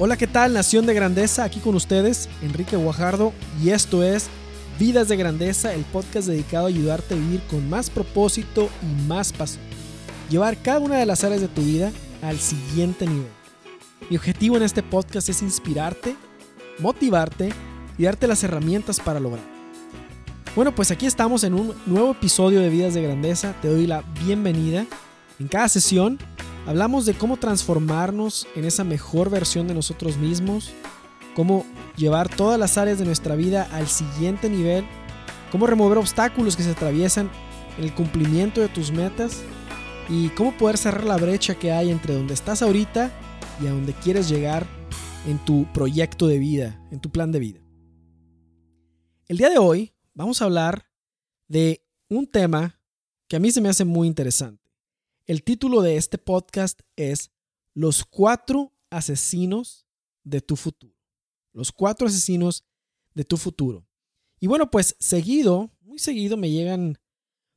Hola, ¿qué tal? Nación de Grandeza, aquí con ustedes, Enrique Guajardo, y esto es Vidas de Grandeza, el podcast dedicado a ayudarte a vivir con más propósito y más pasión. Llevar cada una de las áreas de tu vida al siguiente nivel. Mi objetivo en este podcast es inspirarte, motivarte y darte las herramientas para lograr. Bueno, pues aquí estamos en un nuevo episodio de Vidas de Grandeza. Te doy la bienvenida. En cada sesión Hablamos de cómo transformarnos en esa mejor versión de nosotros mismos, cómo llevar todas las áreas de nuestra vida al siguiente nivel, cómo remover obstáculos que se atraviesan en el cumplimiento de tus metas y cómo poder cerrar la brecha que hay entre donde estás ahorita y a donde quieres llegar en tu proyecto de vida, en tu plan de vida. El día de hoy vamos a hablar de un tema que a mí se me hace muy interesante. El título de este podcast es Los cuatro asesinos de tu futuro. Los cuatro asesinos de tu futuro. Y bueno, pues seguido, muy seguido me llegan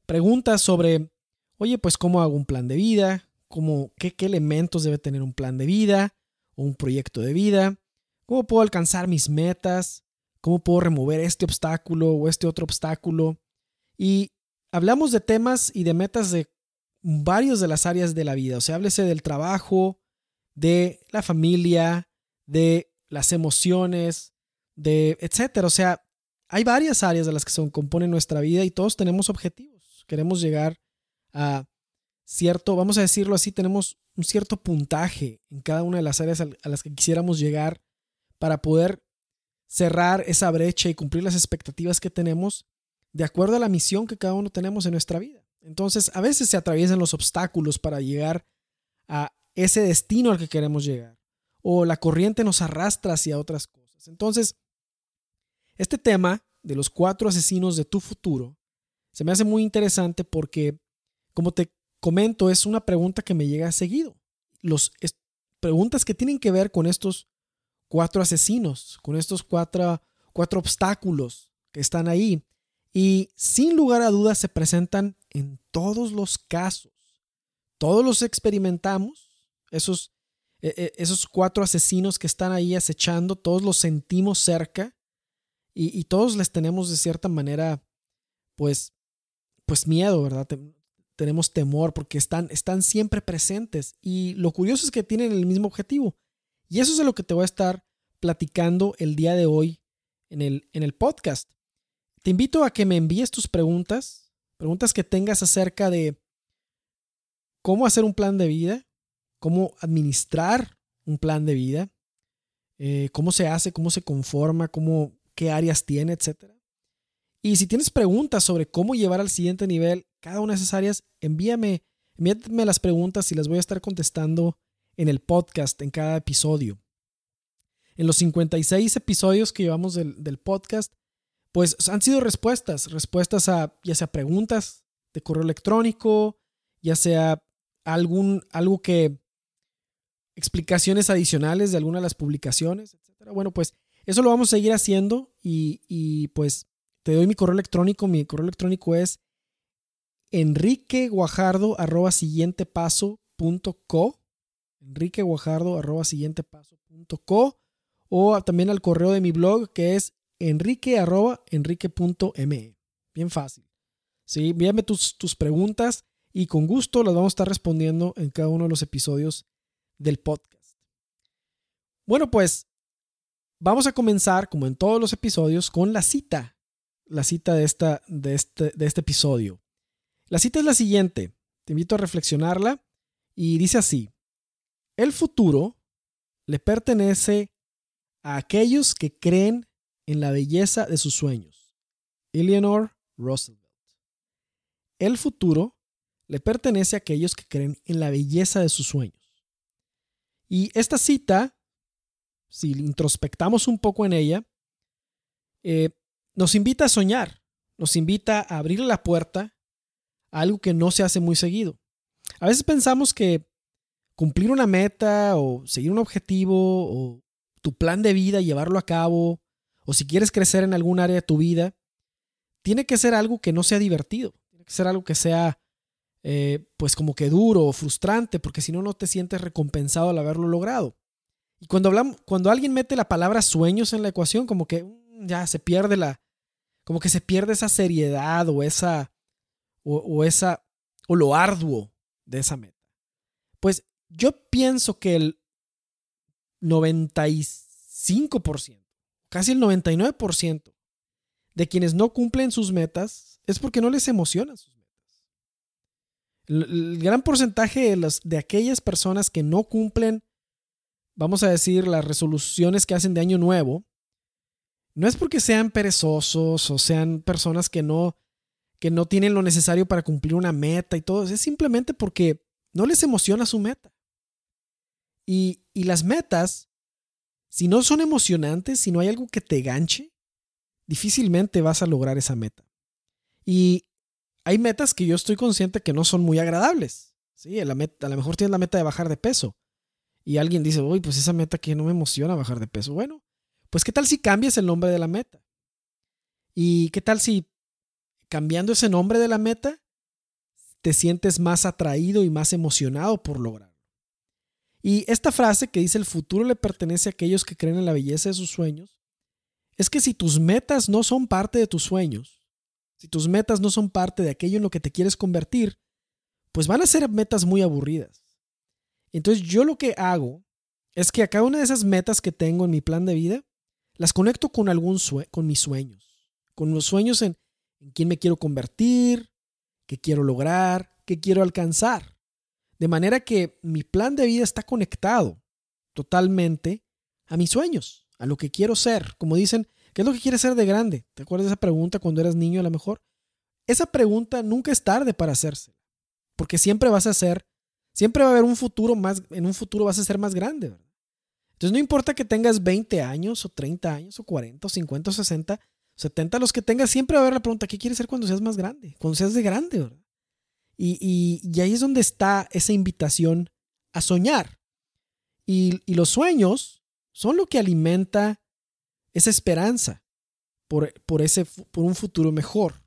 preguntas sobre, oye, pues cómo hago un plan de vida, cómo, qué, qué elementos debe tener un plan de vida o un proyecto de vida, cómo puedo alcanzar mis metas, cómo puedo remover este obstáculo o este otro obstáculo. Y hablamos de temas y de metas de varios de las áreas de la vida. O sea, háblese del trabajo, de la familia, de las emociones, de etcétera. O sea, hay varias áreas de las que se componen nuestra vida y todos tenemos objetivos. Queremos llegar a cierto, vamos a decirlo así, tenemos un cierto puntaje en cada una de las áreas a las que quisiéramos llegar para poder cerrar esa brecha y cumplir las expectativas que tenemos de acuerdo a la misión que cada uno tenemos en nuestra vida. Entonces, a veces se atraviesan los obstáculos para llegar a ese destino al que queremos llegar. O la corriente nos arrastra hacia otras cosas. Entonces, este tema de los cuatro asesinos de tu futuro se me hace muy interesante porque, como te comento, es una pregunta que me llega seguido. Los, preguntas que tienen que ver con estos cuatro asesinos, con estos cuatro, cuatro obstáculos que están ahí y sin lugar a dudas se presentan en todos los casos. Todos los experimentamos, esos, e, e, esos cuatro asesinos que están ahí acechando, todos los sentimos cerca y, todos les tenemos de cierta manera, pues, pues miedo, ¿verdad? tenemos temor porque están, están siempre presentes y lo curioso es que tienen el mismo objetivo. Y eso es de lo que te voy a estar platicando el día de hoy en el, en el podcast. Te invito a que me envíes tus preguntas, preguntas que tengas acerca de cómo hacer un plan de vida, cómo administrar un plan de vida, eh, cómo se hace, cómo se conforma, cómo, qué áreas tiene, etc. Y si tienes preguntas sobre cómo llevar al siguiente nivel cada una de esas áreas, envíame, envíame las preguntas y las voy a estar contestando en el podcast, en cada episodio. En los 56 episodios que llevamos del, del podcast, pues han sido respuestas, respuestas a ya sea preguntas de correo electrónico, ya sea algún, algo que, explicaciones adicionales de alguna de las publicaciones, etcétera. Bueno, pues eso lo vamos a seguir haciendo y, y pues te doy mi correo electrónico. Mi correo electrónico es enriqueguajardo arroba siguiente paso co arroba siguiente paso punto co o también al correo de mi blog que es enrique arroba enrique.me. Bien fácil. ¿Sí? Envíame tus, tus preguntas y con gusto las vamos a estar respondiendo en cada uno de los episodios del podcast. Bueno, pues vamos a comenzar, como en todos los episodios, con la cita. La cita de, esta, de, este, de este episodio. La cita es la siguiente. Te invito a reflexionarla y dice así. El futuro le pertenece a aquellos que creen en la belleza de sus sueños. Eleanor Roosevelt. El futuro le pertenece a aquellos que creen en la belleza de sus sueños. Y esta cita, si introspectamos un poco en ella, eh, nos invita a soñar, nos invita a abrir la puerta a algo que no se hace muy seguido. A veces pensamos que cumplir una meta o seguir un objetivo o tu plan de vida, llevarlo a cabo, o si quieres crecer en algún área de tu vida, tiene que ser algo que no sea divertido, tiene que ser algo que sea eh, pues como que duro o frustrante, porque si no, no te sientes recompensado al haberlo logrado. Y cuando, hablamos, cuando alguien mete la palabra sueños en la ecuación, como que mm, ya se pierde la, como que se pierde esa seriedad o esa, o, esa, o lo arduo de esa meta. Pues yo pienso que el 95%, casi el 99% de quienes no cumplen sus metas es porque no les emocionan sus metas. El, gran porcentaje de, de aquellas personas que no cumplen, vamos a decir, las resoluciones que hacen de año nuevo, no es porque sean perezosos o sean personas que no, que no tienen lo necesario para cumplir una meta y todo, es simplemente porque no les emociona su meta. Y, y las metas, si no son emocionantes, si no hay algo que te ganche, difícilmente vas a lograr esa meta. Y hay metas que yo estoy consciente que no son muy agradables. Sí, a, la meta, a lo mejor tienes la meta de bajar de peso. Y alguien dice, uy, pues esa meta que no me emociona bajar de peso. Bueno, pues qué tal si cambias el nombre de la meta. Y qué tal si cambiando ese nombre de la meta te sientes más atraído y más emocionado por lograrlo. Y esta frase que dice el futuro le pertenece a aquellos que creen en la belleza de sus sueños, es que si tus metas no son parte de tus sueños, si tus metas no son parte de aquello en lo que te quieres convertir, pues van a ser metas muy aburridas. Entonces yo lo que hago es que a cada una de esas metas que tengo en mi plan de vida, las conecto con algún con mis sueños, con los sueños en, en quién me quiero convertir, qué quiero lograr, qué quiero alcanzar. De manera que mi plan de vida está conectado totalmente a mis sueños, a lo que quiero ser. Como dicen, ¿Qué es lo que quieres ser de grande? ¿Te acuerdas de esa pregunta cuando eras niño a lo mejor? Esa pregunta nunca es tarde para hacerse. Porque siempre vas a ser, siempre va a haber un futuro más, en un futuro vas a ser más grande. Entonces no importa que tengas 20 años o 30 años o 40 o 50 o 60, 70, los que tengas, siempre va a haber la pregunta, ¿qué quieres ser cuando seas más grande? Cuando seas de grande, ¿verdad? Y, y, ahí es donde está esa invitación a soñar. Y, y los sueños son lo que alimenta esa esperanza por, por, ese, por un futuro mejor.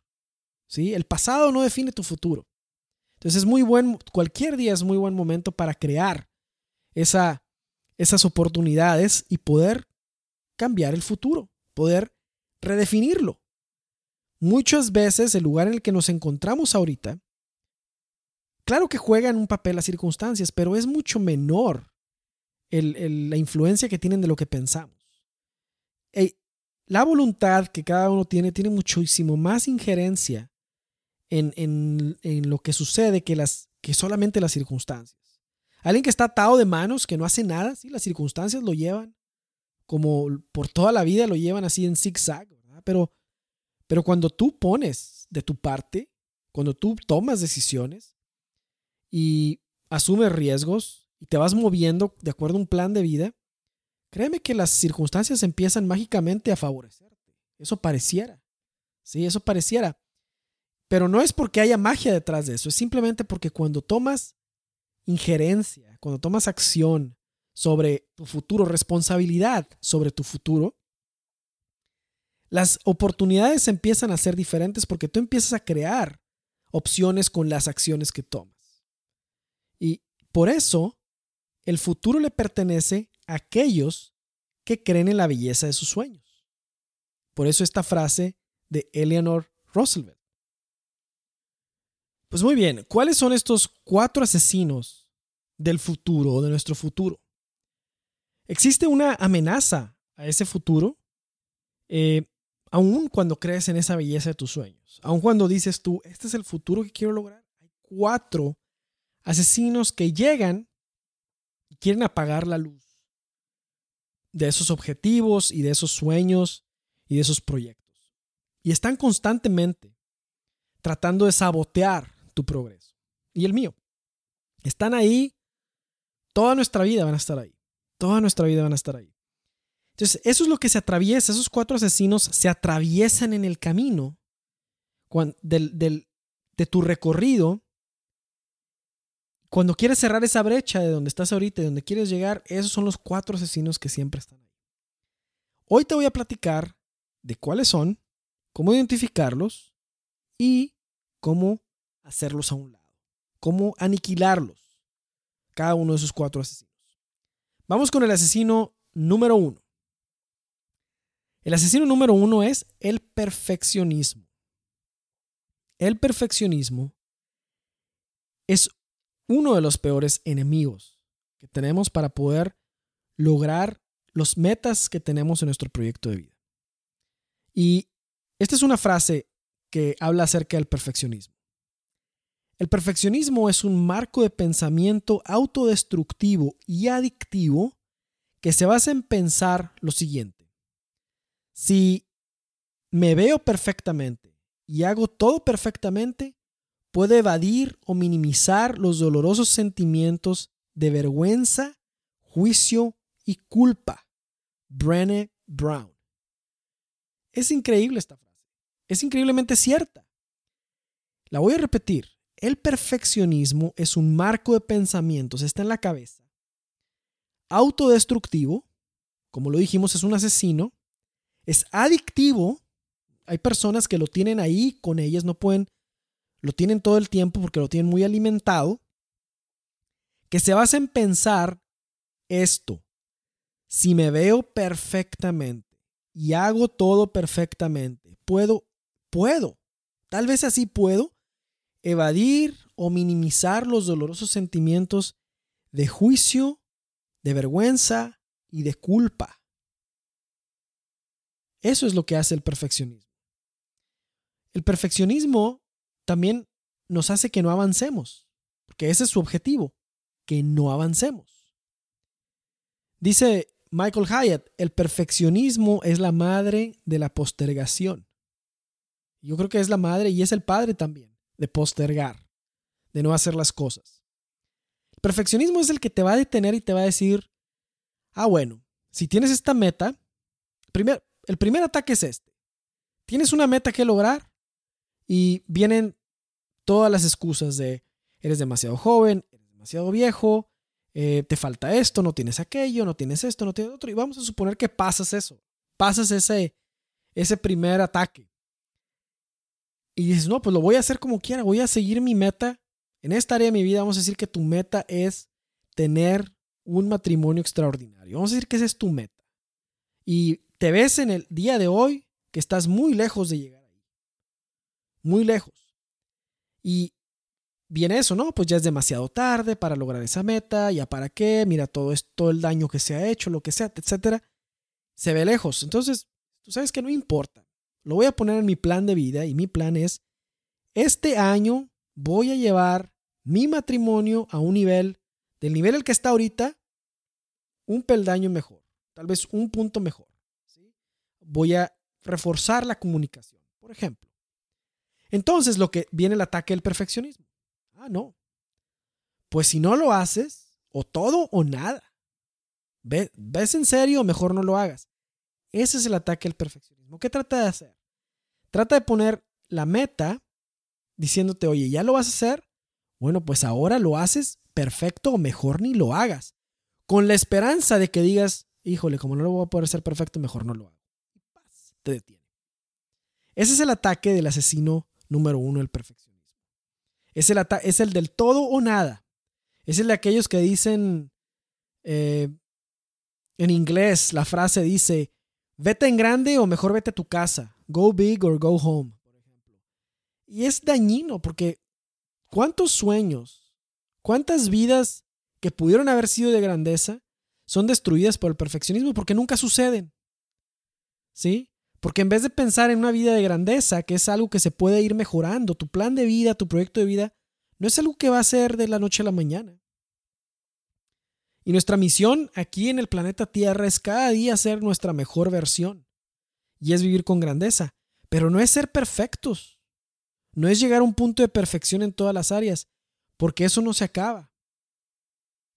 ¿sí? El pasado no define tu futuro. Entonces es muy buen, cualquier día es muy buen momento para crear esa, esas oportunidades y poder cambiar el futuro, poder redefinirlo. Muchas veces el lugar en el que nos encontramos ahorita, claro que juegan un papel las circunstancias, pero es mucho menor la influencia que tienen de lo que pensamos la voluntad que cada uno tiene tiene muchísimo más injerencia en, en, lo que sucede que, las, que solamente las circunstancias. Alguien que está atado de manos, que no hace nada, ¿sí? las circunstancias lo llevan como por toda la vida lo llevan así en zigzag, ¿verdad? Pero, pero cuando tú pones de tu parte, cuando tú tomas decisiones y asumes riesgos y te vas moviendo de acuerdo a un plan de vida, Créeme que las circunstancias empiezan mágicamente a favorecerte. Eso pareciera. Sí, eso pareciera. Pero no es porque haya magia detrás de eso, es simplemente porque cuando tomas injerencia, cuando tomas acción sobre tu futuro, responsabilidad sobre tu futuro, las oportunidades empiezan a ser diferentes porque tú empiezas a crear opciones con las acciones que tomas. Y por eso el futuro le pertenece aquellos que creen en la belleza de sus sueños. Por eso esta frase de Eleanor Roosevelt. Pues muy bien, ¿cuáles son estos cuatro asesinos del futuro o de nuestro futuro? ¿Existe una amenaza a ese futuro? Eh, aun cuando crees en esa belleza de tus sueños, aun cuando dices tú, este es el futuro que quiero lograr, hay cuatro asesinos que llegan y quieren apagar la luz de esos objetivos y de esos sueños y de esos proyectos. Y están constantemente tratando de sabotear tu progreso y el mío. Están ahí, toda nuestra vida van a estar ahí. Toda nuestra vida van a estar ahí. Entonces, eso es lo que se atraviesa, esos cuatro asesinos se atraviesan en el camino de tu recorrido cuando quieres cerrar esa brecha de donde estás ahorita, de donde quieres llegar, esos son los cuatro asesinos que siempre están ahí. Hoy te voy a platicar de cuáles son, cómo identificarlos y cómo hacerlos a un lado, cómo aniquilarlos, cada uno de esos cuatro asesinos. Vamos con el asesino número uno. El asesino número uno es el perfeccionismo. El perfeccionismo es uno de los peores enemigos que tenemos para poder lograr los metas que tenemos en nuestro proyecto de vida. Y esta es una frase que habla acerca del perfeccionismo. El perfeccionismo es un marco de pensamiento autodestructivo y adictivo que se basa en pensar lo siguiente. Si me veo perfectamente y hago todo perfectamente, puedo evadir o minimizar los dolorosos sentimientos de vergüenza, juicio y culpa. Brené Brown. Es increíble esta frase. Es increíblemente cierta. La voy a repetir. El perfeccionismo es un marco de pensamientos, está en la cabeza. Autodestructivo, como lo dijimos, es un asesino. Es adictivo. Hay personas que lo tienen ahí con ellas, no pueden, lo tienen todo el tiempo porque lo tienen muy alimentado. Que se basa en pensar esto. Si me veo perfectamente y hago todo perfectamente, puedo, puedo, tal vez así puedo evadir o minimizar los dolorosos sentimientos de juicio, de vergüenza y de culpa. Eso es lo que hace el perfeccionismo. El perfeccionismo también nos hace que no avancemos, porque ese es su objetivo, que no avancemos. Dice Michael Hyatt, el perfeccionismo es la madre de la postergación. Yo creo que es la madre y es el padre también de postergar, de no hacer las cosas. El perfeccionismo es el que te va a detener y te va a decir, ah, bueno, si tienes esta meta, el primer ataque es este. Tienes una meta que lograr y vienen todas las excusas de eres demasiado joven, eres demasiado viejo, eh, te falta esto, no tienes aquello, no tienes esto, no tienes otro. Y vamos a suponer que pasas eso, pasas ese, ese primer ataque. Y dices, no, pues lo voy a hacer como quiera, voy a seguir mi meta. En esta área de mi vida vamos a decir que tu meta es tener un matrimonio extraordinario. Vamos a decir que esa es tu meta. Y te ves en el día de hoy que estás muy lejos de llegar. Muy lejos. Y viene eso, ¿no? Pues ya es demasiado tarde para lograr esa meta, ya para qué, mira todo esto, el daño que se ha hecho, lo que sea, etcétera. Se ve lejos. Entonces, tú sabes que no importa. Lo voy a poner en mi plan de vida y mi plan es, este año voy a llevar mi matrimonio a un nivel, del nivel el que está ahorita, un peldaño mejor, tal vez un punto mejor. Voy a reforzar la comunicación, por ejemplo. Entonces lo que viene el ataque del perfeccionismo. Ah, no. Pues si no lo haces, o todo o nada. ¿Ves en serio? Mejor no lo hagas. Ese es el ataque al perfeccionismo. ¿Qué trata de hacer? Trata de poner la meta diciéndote, oye, ¿ya lo vas a hacer? Bueno, pues ahora lo haces perfecto o mejor ni lo hagas. Con la esperanza de que digas, híjole, como no lo voy a poder hacer perfecto, mejor no lo hago. Te detiene. Ese es el ataque del asesino número uno del perfeccionismo. Es el, el del todo o nada. Es el de aquellos que dicen, eh, en inglés, la frase dice, Vete en grande o mejor vete a tu casa. Go big or go home. Y es dañino porque ¿cuántos sueños, cuántas vidas que pudieron haber sido de grandeza son destruidas por el perfeccionismo porque nunca suceden? ¿Sí? Porque en vez de pensar en una vida de grandeza, que es algo que se puede ir mejorando, tu plan de vida, tu proyecto de vida, no es algo que va a ser de la noche a la mañana. Y nuestra misión aquí en el planeta Tierra es cada día ser nuestra mejor versión. Y es vivir con grandeza. Pero no es ser perfectos. No es llegar a un punto de perfección en todas las áreas. Porque eso no se acaba.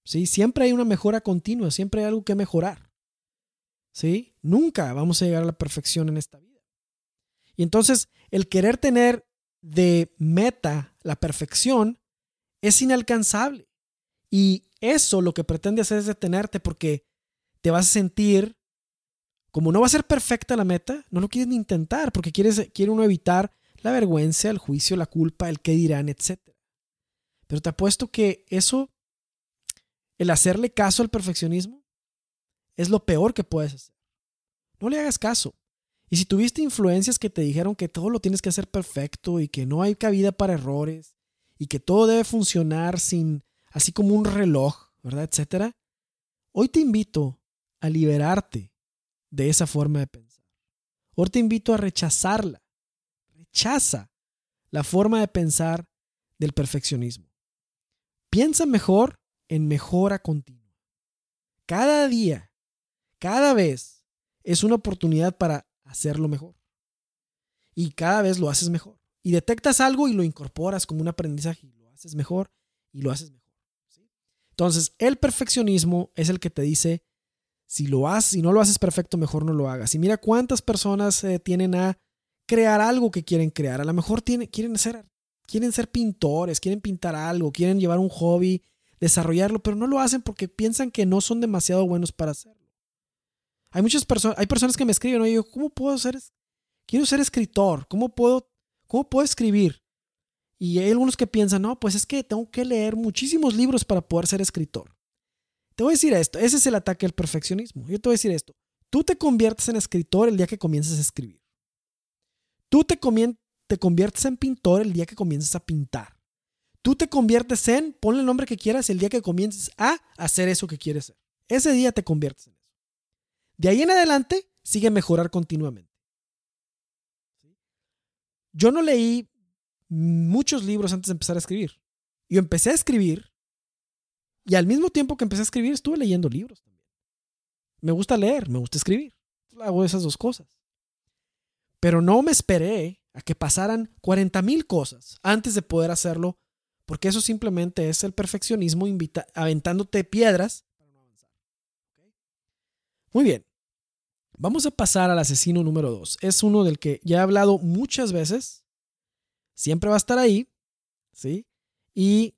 ¿Sí? Siempre hay una mejora continua. Siempre hay algo que mejorar. ¿Sí? Nunca vamos a llegar a la perfección en esta vida. Y entonces el querer tener de meta la perfección es inalcanzable. Y eso lo que pretende hacer es detenerte porque te vas a sentir, como no va a ser perfecta la meta, no lo quieres ni intentar porque quieres, quiere uno evitar la vergüenza, el juicio, la culpa, el qué dirán, etc. Pero te apuesto que eso, el hacerle caso al perfeccionismo, es lo peor que puedes hacer. No le hagas caso. Y si tuviste influencias que te dijeron que todo lo tienes que hacer perfecto y que no hay cabida para errores y que todo debe funcionar sin así como un reloj, ¿verdad? etcétera. Hoy te invito a liberarte de esa forma de pensar. Hoy te invito a rechazarla. Rechaza la forma de pensar del perfeccionismo. Piensa mejor en mejora continua. Cada día, cada vez es una oportunidad para hacerlo mejor. Y cada vez lo haces mejor. Y detectas algo y lo incorporas como un aprendizaje y lo haces mejor y lo haces mejor. Entonces, el perfeccionismo es el que te dice, si lo haces, si no lo haces perfecto, mejor no lo hagas. Y mira cuántas personas tienen a crear algo que quieren crear. A lo mejor quieren, ser, quieren ser pintores, quieren pintar algo, quieren llevar un hobby, desarrollarlo, pero no lo hacen porque piensan que no son demasiado buenos para hacerlo. Hay muchas personas, hay personas que me escriben, oye, ¿cómo puedo ser? Quiero ser escritor, ¿cómo puedo, cómo puedo escribir? Y hay algunos que piensan, no, pues es que tengo que leer muchísimos libros para poder ser escritor. Te voy a decir esto, ese es el ataque al perfeccionismo. Yo te voy a decir esto, tú te conviertes en escritor el día que comiences a escribir. Tú te, te conviertes en pintor el día que comiences a pintar. Tú te conviertes en, ponle el nombre que quieras, el día que comiences a hacer eso que quieres hacer. Ese día te conviertes en. De ahí en adelante, sigue mejorar continuamente. Yo no leí muchos libros antes de empezar a escribir. Yo empecé a escribir y al mismo tiempo que empecé a escribir estuve leyendo libros también. Me gusta leer, me gusta escribir. Hago esas dos cosas. Pero no me esperé a que pasaran 40 mil cosas antes de poder hacerlo, porque eso simplemente es el perfeccionismo aventándote piedras para no avanzar. Muy bien. Vamos a pasar al asesino número 2. Es uno del que ya he hablado muchas veces. Siempre va a estar ahí. ¿Sí? Y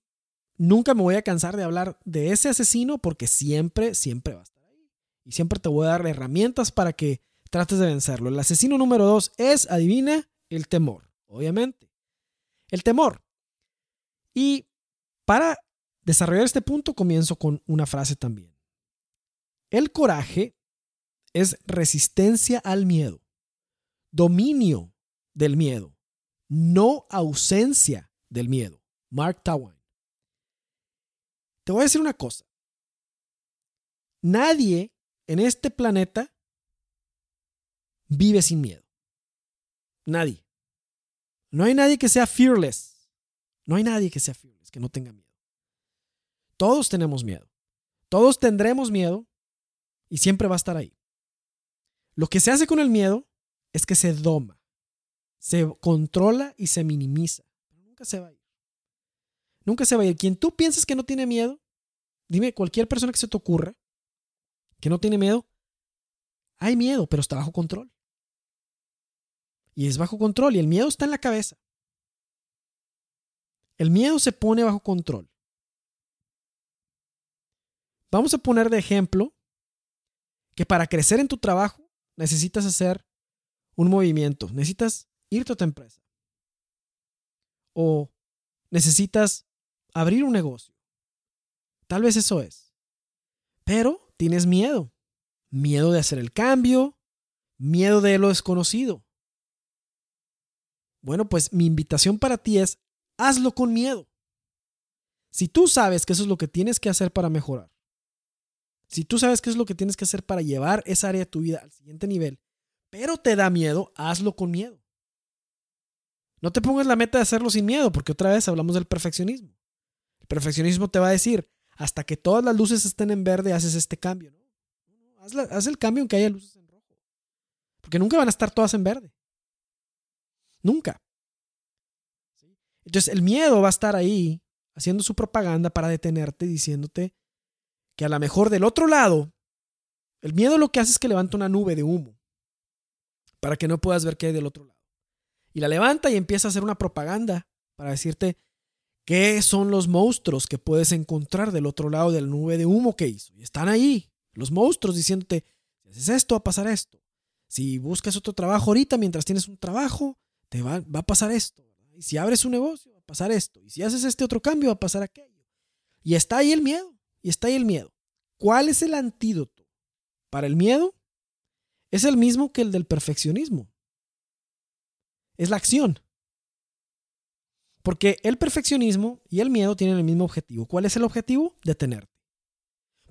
nunca me voy a cansar de hablar de ese asesino porque siempre, siempre va a estar ahí. Y siempre te voy a dar herramientas para que trates de vencerlo. El asesino número 2 es, adivina, el temor. Obviamente. El temor. Y para desarrollar este punto comienzo con una frase también. El coraje es resistencia al miedo, dominio del miedo, no ausencia del miedo. Mark Twain. Te voy a decir una cosa. Nadie en este planeta vive sin miedo. Nadie. No hay nadie que sea fearless. No hay nadie que sea fearless, que no tenga miedo. Todos tenemos miedo. Todos tendremos miedo y siempre va a estar ahí. Lo que se hace con el miedo es que se doma, se controla y se minimiza. nunca se va a ir. Nunca se va a ir. Quien tú piensas que no tiene miedo, dime cualquier persona que se te ocurra que no tiene miedo, hay miedo, pero está bajo control. Y es bajo control y el miedo está en la cabeza. El miedo se pone bajo control. Vamos a poner de ejemplo que para crecer en tu trabajo necesitas hacer un movimiento, necesitas irte a tu empresa o necesitas abrir un negocio. Tal vez eso es. Pero tienes miedo. Miedo de hacer el cambio, miedo de lo desconocido. Bueno, pues mi invitación para ti es, hazlo con miedo. Si tú sabes que eso es lo que tienes que hacer para mejorar, si tú sabes qué es lo que tienes que hacer para llevar esa área de tu vida al siguiente nivel, pero te da miedo, hazlo con miedo. No te pongas la meta de hacerlo sin miedo, porque otra vez hablamos del perfeccionismo. El perfeccionismo te va a decir, hasta que todas las luces estén en verde, haces este cambio. ¿no? Haz, el cambio aunque haya luces en rojo. Porque nunca van a estar todas en verde. Nunca. Entonces el miedo va a estar ahí haciendo su propaganda para detenerte, diciéndote, que a lo mejor del otro lado, el miedo lo que hace es que levanta una nube de humo para que no puedas ver qué hay del otro lado. Y la levanta y empieza a hacer una propaganda para decirte qué son los monstruos que puedes encontrar del otro lado de la nube de humo que hizo. Y están ahí, los monstruos diciéndote, si haces esto, va a pasar esto. Si buscas otro trabajo ahorita mientras tienes un trabajo, te va, va a pasar esto. Y si abres un negocio, va a pasar esto. Y si haces este otro cambio, va a pasar aquello. Y está ahí el miedo. Y está ahí el miedo. ¿Cuál es el antídoto para el miedo es el mismo que el del perfeccionismo. Es la acción. Porque el perfeccionismo y el miedo tienen el mismo objetivo. ¿Cuál es el objetivo? Detenerte.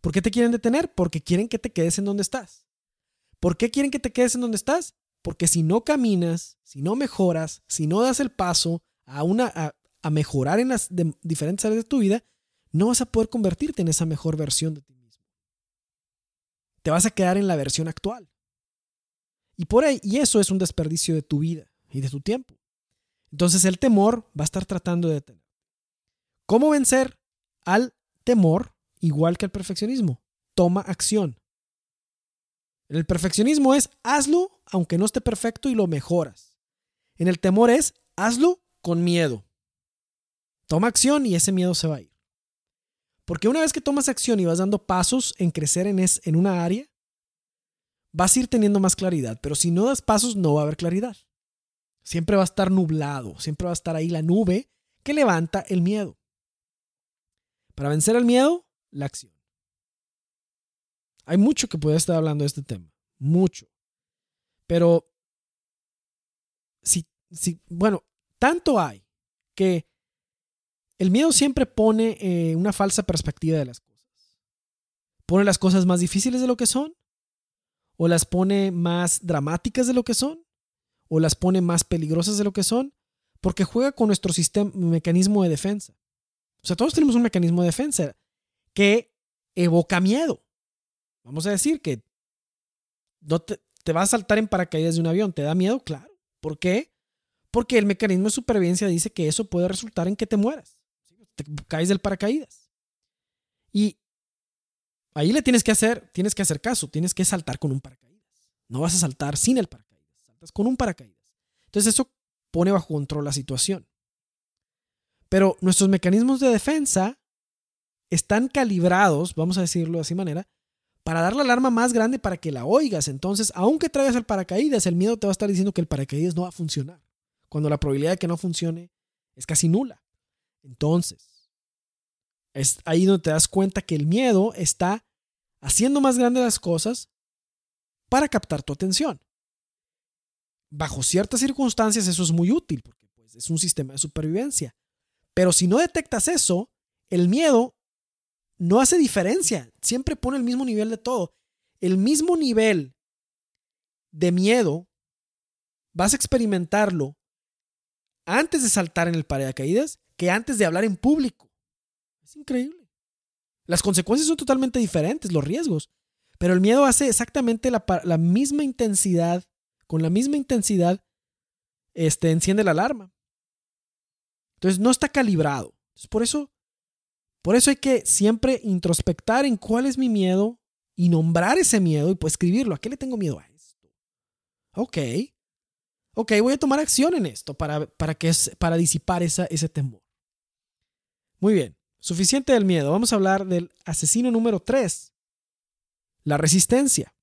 ¿Por qué te quieren detener? Porque quieren que te quedes en donde estás. ¿Por qué quieren que te quedes en donde estás? Porque si no caminas, si no mejoras, si no das el paso a, una, a, mejorar en las diferentes áreas de tu vida, no vas a poder convertirte en esa mejor versión de ti mismo. Te vas a quedar en la versión actual. Y, por ahí, y eso es un desperdicio de tu vida y de tu tiempo. Entonces el temor va a estar tratando de detener. ¿Cómo vencer al temor igual que al perfeccionismo? Toma acción. El perfeccionismo es hazlo aunque no esté perfecto y lo mejoras. En el temor es hazlo con miedo. Toma acción y ese miedo se va a ir. Porque una vez que tomas acción y vas dando pasos en crecer en, es, en una área, vas a ir teniendo más claridad. Pero si no das pasos, no va a haber claridad. Siempre va a estar nublado, siempre va a estar ahí la nube que levanta el miedo. Para vencer el miedo, la acción. Hay mucho que puede estar hablando de este tema, mucho. Pero, si, si, bueno, tanto hay que el miedo siempre pone eh, una falsa perspectiva de las cosas. Pone las cosas más difíciles de lo que son, o las pone más dramáticas de lo que son, o las pone más peligrosas de lo que son, porque juega con nuestro sistema, mecanismo de defensa. O sea, todos tenemos un mecanismo de defensa que evoca miedo. Vamos a decir que no te, te vas a saltar en paracaídas de un avión. ¿Te da miedo? Claro. ¿Por qué? Porque el mecanismo de supervivencia dice que eso puede resultar en que te mueras. Te caes del paracaídas. Y ahí le tienes que hacer, tienes que hacer caso, tienes que saltar con un paracaídas. No vas a saltar sin el paracaídas, saltas con un paracaídas. Entonces eso pone bajo control la situación. Pero nuestros mecanismos de defensa están calibrados, vamos a decirlo de así manera, para dar la alarma más grande para que la oigas. Entonces, aunque traigas el paracaídas, el miedo te va a estar diciendo que el paracaídas no va a funcionar, cuando la probabilidad de que no funcione es casi nula. Entonces, es ahí donde te das cuenta que el miedo está haciendo más grandes las cosas para captar tu atención. Bajo ciertas circunstancias eso es muy útil, porque pues, es un sistema de supervivencia. Pero si no detectas eso, el miedo no hace diferencia. Siempre pone el mismo nivel de todo. El mismo nivel de miedo vas a experimentarlo antes de saltar en el paracaídas que antes de hablar en público. Es increíble. Las consecuencias son totalmente diferentes, los riesgos. Pero el miedo hace exactamente la, la misma intensidad, con la misma intensidad, este, enciende la alarma. Entonces no está calibrado. por eso por eso hay que siempre introspectar en cuál es mi miedo y nombrar ese miedo y pues escribirlo. ¿A qué le tengo miedo a esto? Ok. Ok, voy a tomar acción en esto para, para, que, para disipar esa, ese temor. Muy bien, suficiente del miedo. Vamos a hablar del asesino número 3, la resistencia.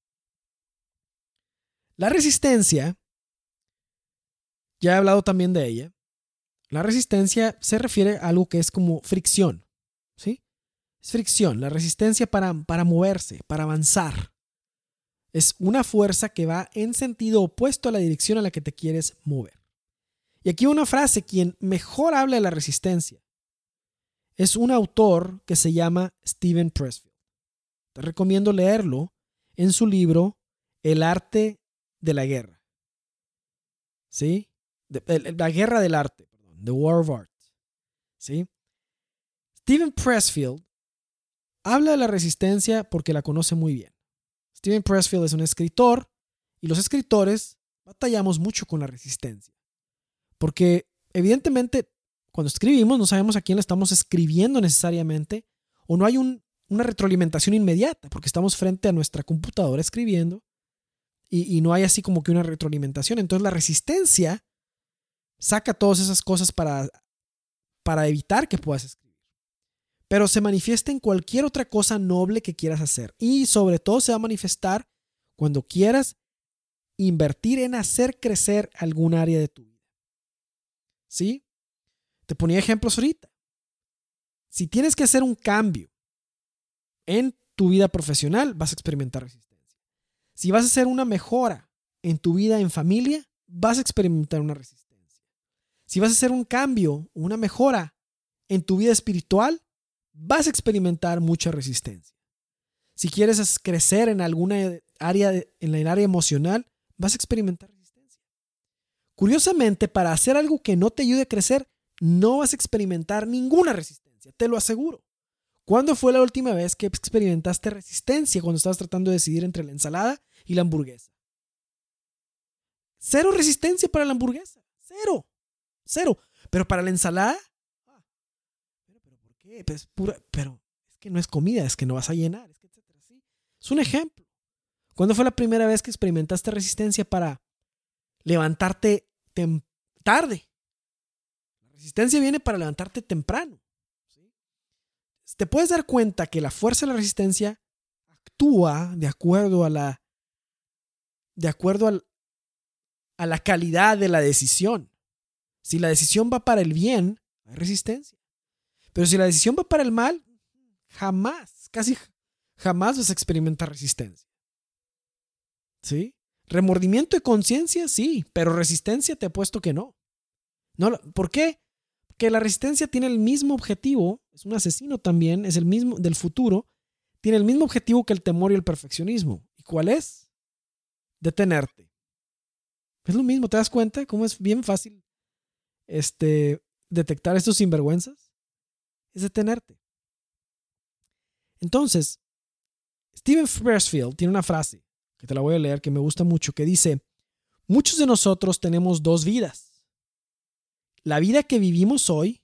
La resistencia, ya he hablado también de ella, la resistencia se refiere a algo que es como fricción. ¿sí? Es fricción, la resistencia para, para moverse, para avanzar. Es una fuerza que va en sentido opuesto a la dirección a la que te quieres mover. Y aquí una frase, quien mejor habla de la resistencia es un autor que se llama Steven Pressfield. Te recomiendo leerlo en su libro El arte de la guerra. ¿Sí? la guerra del arte, perdón, The War of Art. ¿Sí? Steven Pressfield habla de la resistencia porque la conoce muy bien. Steven Pressfield es un escritor y los escritores batallamos mucho con la resistencia. Porque evidentemente cuando escribimos no sabemos a quién le estamos escribiendo necesariamente o no hay una retroalimentación inmediata porque estamos frente a nuestra computadora escribiendo y, y no hay así como que una retroalimentación. Entonces la resistencia saca todas esas cosas para, para evitar que puedas escribir pero se manifiesta en cualquier otra cosa noble que quieras hacer. Y sobre todo se va a manifestar cuando quieras invertir en hacer crecer algún área de tu vida. ¿Sí? Te ponía ejemplos ahorita. Si tienes que hacer un cambio en tu vida profesional, vas a experimentar resistencia. Si vas a hacer una mejora en tu vida en familia, vas a experimentar una resistencia. Si vas a hacer un cambio, una mejora en tu vida espiritual, vas a experimentar mucha resistencia. Si quieres crecer en alguna área, en el área emocional, vas a experimentar resistencia. Curiosamente, para hacer algo que no te ayude a crecer, no vas a experimentar ninguna resistencia, te lo aseguro. ¿Cuándo fue la última vez que experimentaste resistencia cuando estabas tratando de decidir entre la ensalada y la hamburguesa? Cero resistencia para la hamburguesa. Cero. Cero. Pero para la ensalada. Ah, pero, ¿por qué? Pues pura, pero es que no es comida, es que no vas a llenar. Es, que etcétera, es un ejemplo. ¿Cuándo fue la primera vez que experimentaste resistencia para levantarte tarde? Resistencia viene para levantarte temprano te puedes dar cuenta que la fuerza de la resistencia actúa de acuerdo a la de acuerdo a la calidad de la decisión. Si la decisión va para el bien, hay resistencia. Pero si la decisión va para el mal, jamás, casi jamás vas a experimentar resistencia. ¿Sí? Remordimiento y conciencia, sí, pero resistencia te he puesto que no. no. ¿Por qué? Que la resistencia tiene el mismo objetivo, es un asesino también, es el mismo del futuro, tiene el mismo objetivo que el temor y el perfeccionismo. ¿Y cuál es? Detenerte. Es lo mismo, ¿te das cuenta cómo es bien fácil este, detectar estos sinvergüenzas? Es detenerte. Entonces, Steven Pressfield tiene una frase que te la voy a leer que me gusta mucho, que dice, muchos de nosotros tenemos dos vidas la vida que vivimos hoy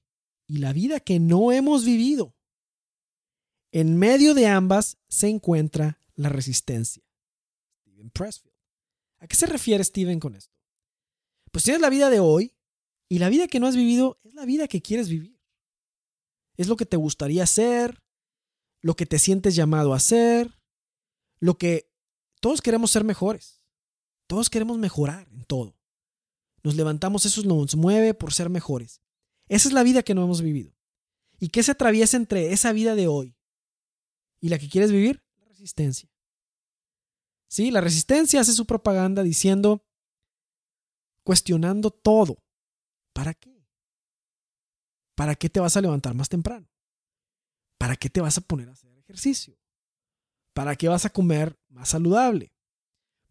y la vida que no hemos vivido. En medio de ambas se encuentra la resistencia. Steven Pressfield. ¿A qué se refiere Steven con esto? Pues tienes la vida de hoy y la vida que no has vivido es la vida que quieres vivir. Es lo que te gustaría hacer, lo que te sientes llamado a hacer, lo que todos queremos ser mejores. Todos queremos mejorar en todo. Nos levantamos, eso nos mueve por ser mejores. Esa es la vida que no hemos vivido. ¿Y qué se atraviesa entre esa vida de hoy y la que quieres vivir? La resistencia. Sí, la resistencia hace su propaganda diciendo, cuestionando todo. ¿Para qué? ¿Para qué te vas a levantar más temprano? ¿Para qué te vas a poner a hacer ejercicio? ¿Para qué vas a comer más saludable?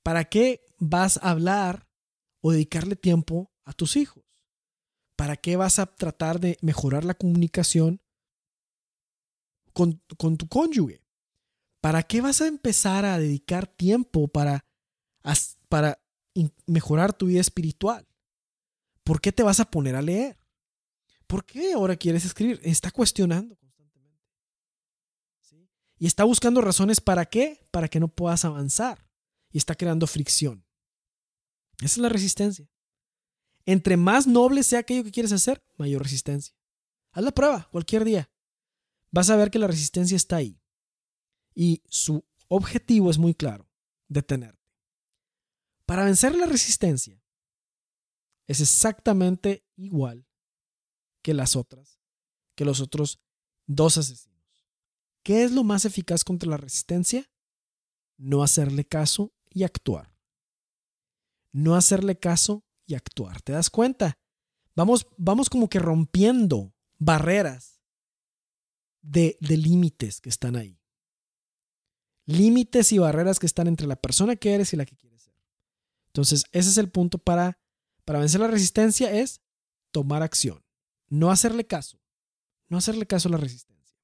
¿Para qué vas a hablar o dedicarle tiempo a tus hijos? ¿Para qué vas a tratar de mejorar la comunicación con, tu cónyuge? ¿Para qué vas a empezar a dedicar tiempo para, mejorar tu vida espiritual? ¿Por qué te vas a poner a leer? ¿Por qué ahora quieres escribir? Está cuestionando constantemente. Y está buscando razones para qué? Para que no puedas avanzar. Y está creando fricción. Esa es la resistencia. Entre más noble sea aquello que quieres hacer, mayor resistencia. Haz la prueba cualquier día. Vas a ver que la resistencia está ahí. Y su objetivo es muy claro, detenerte. Para vencer la resistencia es exactamente igual que las otras, que los otros dos asesinos. ¿Qué es lo más eficaz contra la resistencia? No hacerle caso y actuar no hacerle caso y actuar. ¿Te das cuenta? Vamos, vamos como que rompiendo barreras de, límites que están ahí. Límites y barreras que están entre la persona que eres y la que quieres ser. Entonces, ese es el punto para, para vencer la resistencia, es tomar acción. No hacerle caso. No hacerle caso a la resistencia.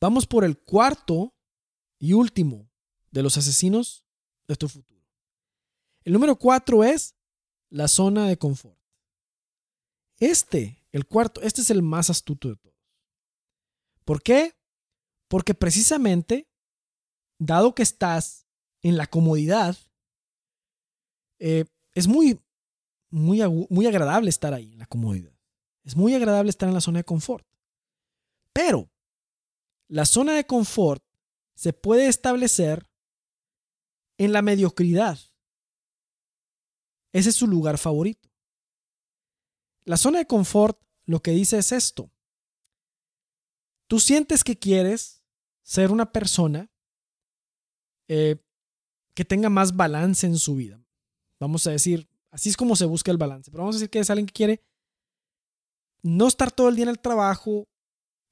Vamos por el cuarto y último de los asesinos de tu futuro. El número cuatro es la zona de confort. Este, el cuarto, este es el más astuto de todos. ¿Por qué? Porque precisamente, dado que estás en la comodidad, eh, es muy, muy, muy agradable estar ahí en la comodidad. Es muy agradable estar en la zona de confort. Pero la zona de confort se puede establecer en la mediocridad. Ese es su lugar favorito. La zona de confort lo que dice es esto. Tú sientes que quieres ser una persona eh, que tenga más balance en su vida. Vamos a decir, así es como se busca el balance, pero vamos a decir que es alguien que quiere no estar todo el día en el trabajo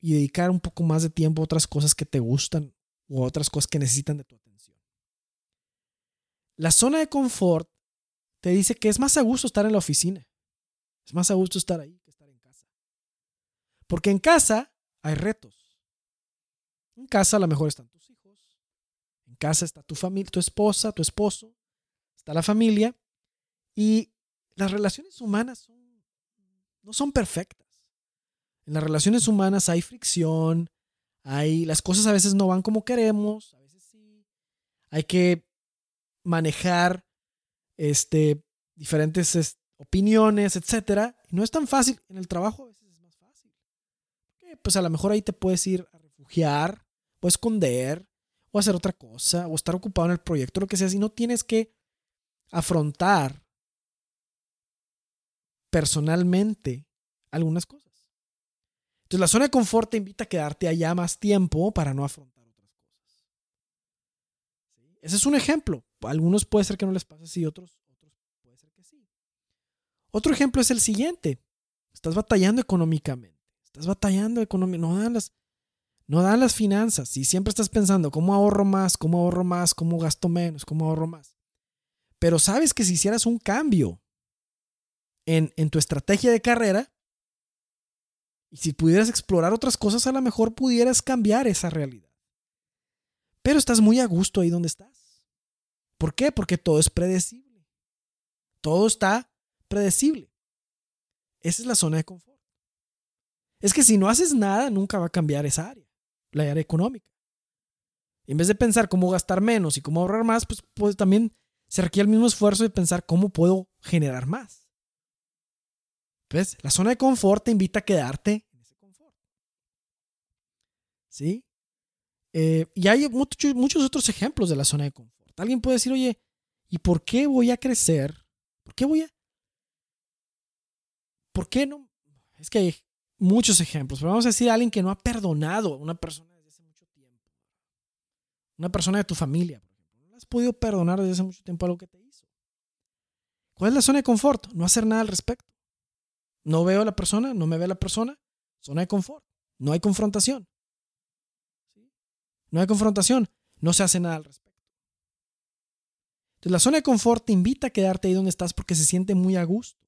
y dedicar un poco más de tiempo a otras cosas que te gustan o a otras cosas que necesitan de tu atención. La zona de confort te dice que es más a gusto estar en la oficina. Es más a gusto estar ahí que estar en casa. Porque en casa hay retos. En casa a lo mejor están tus hijos. En casa está tu familia, tu esposa, tu esposo. Está la familia. Y las relaciones humanas no son perfectas. En las relaciones humanas hay fricción, hay las cosas a veces no van como queremos, a veces sí. Hay que manejar este diferentes opiniones, etcétera, y no es tan fácil. En el trabajo a veces es más fácil. Pues a lo mejor ahí te puedes ir a refugiar, o esconder, o hacer otra cosa, o estar ocupado en el proyecto, lo que sea, si no tienes que afrontar personalmente algunas cosas. Entonces la zona de confort te invita a quedarte allá más tiempo para no afrontar otras cosas. Ese es un ejemplo. Algunos puede ser que no les pase así, otros, otros puede ser que sí. Otro ejemplo es el siguiente. Estás batallando económicamente. Estás batallando económicamente. No dan las, no dan las finanzas. Y siempre estás pensando, ¿cómo ahorro más? ¿Cómo ahorro más? ¿Cómo gasto menos? ¿Cómo ahorro más? Pero sabes que si hicieras un cambio en, tu estrategia de carrera. Y si pudieras explorar otras cosas, a lo mejor pudieras cambiar esa realidad. Pero estás muy a gusto ahí donde estás. ¿Por qué? Porque todo es predecible. Todo está predecible. Esa es la zona de confort. Es que si no haces nada, nunca va a cambiar esa área, la área económica. en vez de pensar cómo gastar menos y cómo ahorrar más, pues, pues también se requiere el mismo esfuerzo de pensar cómo puedo generar más. La zona de confort te invita a quedarte en ese confort. ¿Sí? Eh, y hay muchos otros ejemplos de la zona de confort. Alguien puede decir, oye, ¿y por qué voy a crecer? ¿Por qué voy a... ¿Por qué no? Es que hay muchos ejemplos, pero vamos a decir a alguien que no ha perdonado a una persona desde hace mucho tiempo. Una persona de tu familia, por ejemplo. No has podido perdonar desde hace mucho tiempo algo que te hizo. ¿Cuál es la zona de confort? No hacer nada al respecto. No veo a la persona, no me ve la persona, zona de confort. No hay confrontación. No hay confrontación, no se hace nada al respecto. Entonces la zona de confort te invita a quedarte ahí donde estás porque se siente muy a gusto.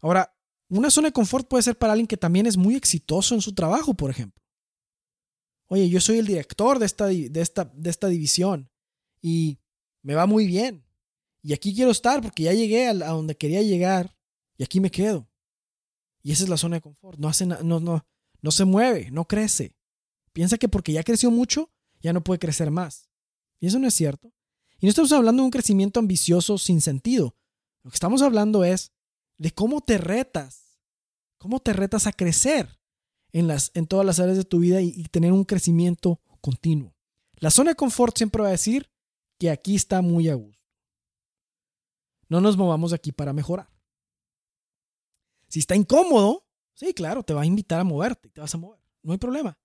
Ahora, una zona de confort puede ser para alguien que también es muy exitoso en su trabajo, por ejemplo. Oye, yo soy el director de esta, de esta, de esta división y me va muy bien. Y aquí quiero estar porque ya llegué a donde quería llegar y aquí me quedo. Y esa es la zona de confort. No, hace no, no, no se mueve, no crece. Piensa que porque ya creció mucho, ya no puede crecer más. Y eso no es cierto. Y no estamos hablando de un crecimiento ambicioso sin sentido. Lo que estamos hablando es de cómo te retas. Cómo te retas a crecer en, las, en todas las áreas de tu vida y, tener un crecimiento continuo. La zona de confort siempre va a decir que aquí está muy a gusto. No nos movamos de aquí para mejorar. Si está incómodo, sí, claro, te va a invitar a moverte, te vas a mover, no hay problema.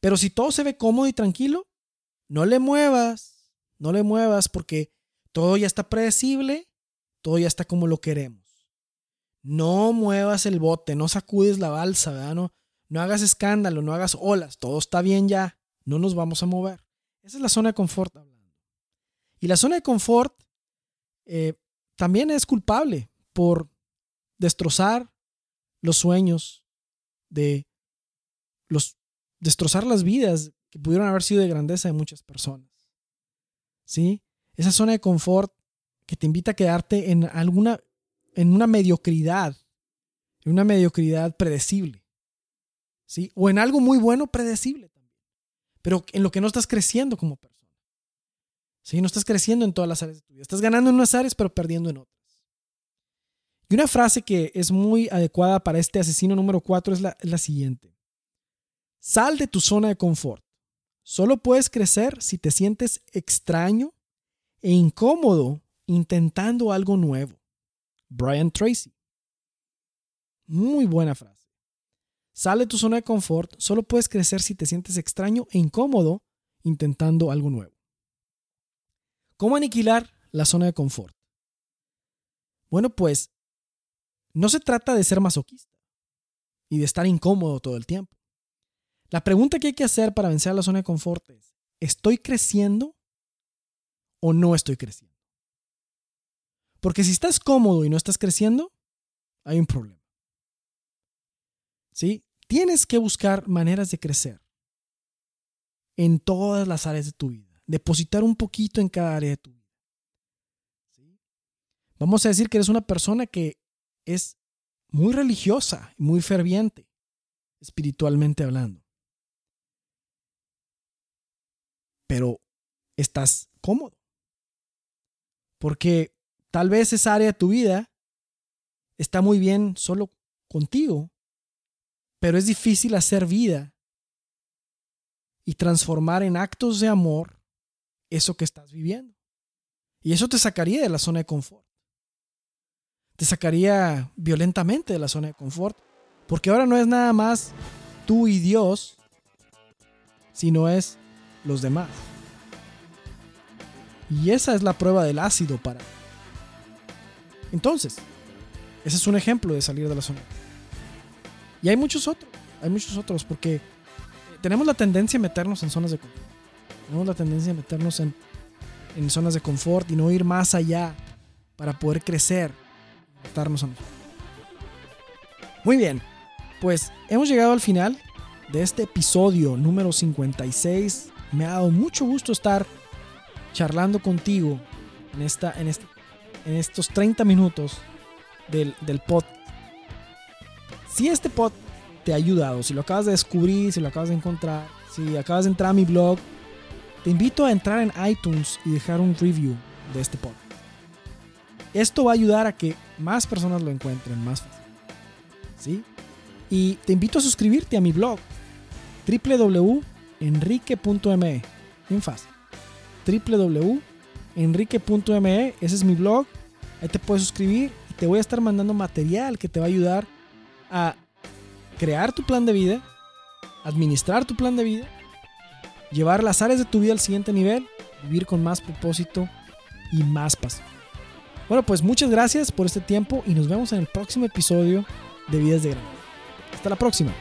Pero si todo se ve cómodo y tranquilo, no le muevas, no le muevas porque todo ya está predecible, todo ya está como lo queremos. No muevas el bote, no sacudes la balsa, ¿verdad? No, no hagas escándalo, no hagas olas, todo está bien ya, no nos vamos a mover. Esa es la zona de confort hablando. Y la zona de confort eh, también es culpable por destrozar los sueños, de los, destrozar las vidas que pudieron haber sido de grandeza de muchas personas. ¿Sí? Esa zona de confort que te invita a quedarte en alguna, en una mediocridad, en una mediocridad predecible. ¿Sí? O en algo muy bueno predecible también. Pero en lo que no estás creciendo como persona. ¿Sí? No estás creciendo en todas las áreas de tu vida. Estás ganando en unas áreas, pero perdiendo en otras. Y una frase que es muy adecuada para este asesino número 4 es la, la siguiente. Sal de tu zona de confort. Solo puedes crecer si te sientes extraño e incómodo intentando algo nuevo. Brian Tracy. Muy buena frase. Sal de tu zona de confort. Solo puedes crecer si te sientes extraño e incómodo intentando algo nuevo. ¿Cómo aniquilar la zona de confort? Bueno, pues no se trata de ser masoquista y de estar incómodo todo el tiempo. La pregunta que hay que hacer para vencer a la zona de confort es, ¿estoy creciendo o no estoy creciendo? Porque si estás cómodo y no estás creciendo, hay un problema. ¿Sí? Tienes que buscar maneras de crecer en todas las áreas de tu vida. Depositar un poquito en cada área de tu vida. Vamos a decir que eres una persona que es muy religiosa y muy ferviente, espiritualmente hablando. Pero estás cómodo. Porque tal vez esa área de tu vida está muy bien solo contigo, pero es difícil hacer vida y transformar en actos de amor eso que estás viviendo. Y eso te sacaría de la zona de confort. Te sacaría violentamente de la zona de confort. Porque ahora no es nada más tú y Dios, sino es los demás. Y esa es la prueba del ácido para. Entonces, ese es un ejemplo de salir de la zona. Y hay muchos otros, hay muchos otros, porque tenemos la tendencia a meternos en zonas de confort. Tenemos la tendencia a meternos en, en zonas de confort y no ir más allá para poder crecer, estarnos a. Muy bien, pues hemos llegado al final de este episodio número 56. Me ha dado mucho gusto estar charlando contigo en, esta, en, este, en estos 30 minutos del, del pod. Si este pod te ha ayudado, si lo acabas de descubrir, si lo acabas de encontrar, si acabas de entrar a mi blog, te invito a entrar en iTunes y dejar un review de este pod. Esto va a ayudar a que más personas lo encuentren más fácil. ¿Sí? Y te invito a suscribirte a mi blog www.enrique.me. Bien fácil. www.enrique.me. Ese es mi blog. Ahí te puedes suscribir y te voy a estar mandando material que te va a ayudar a crear tu plan de vida, administrar tu plan de vida, llevar las áreas de tu vida al siguiente nivel, vivir con más propósito y más pasión. Bueno, pues muchas gracias por este tiempo y nos vemos en el próximo episodio de Vidas de Grande. Hasta la próxima.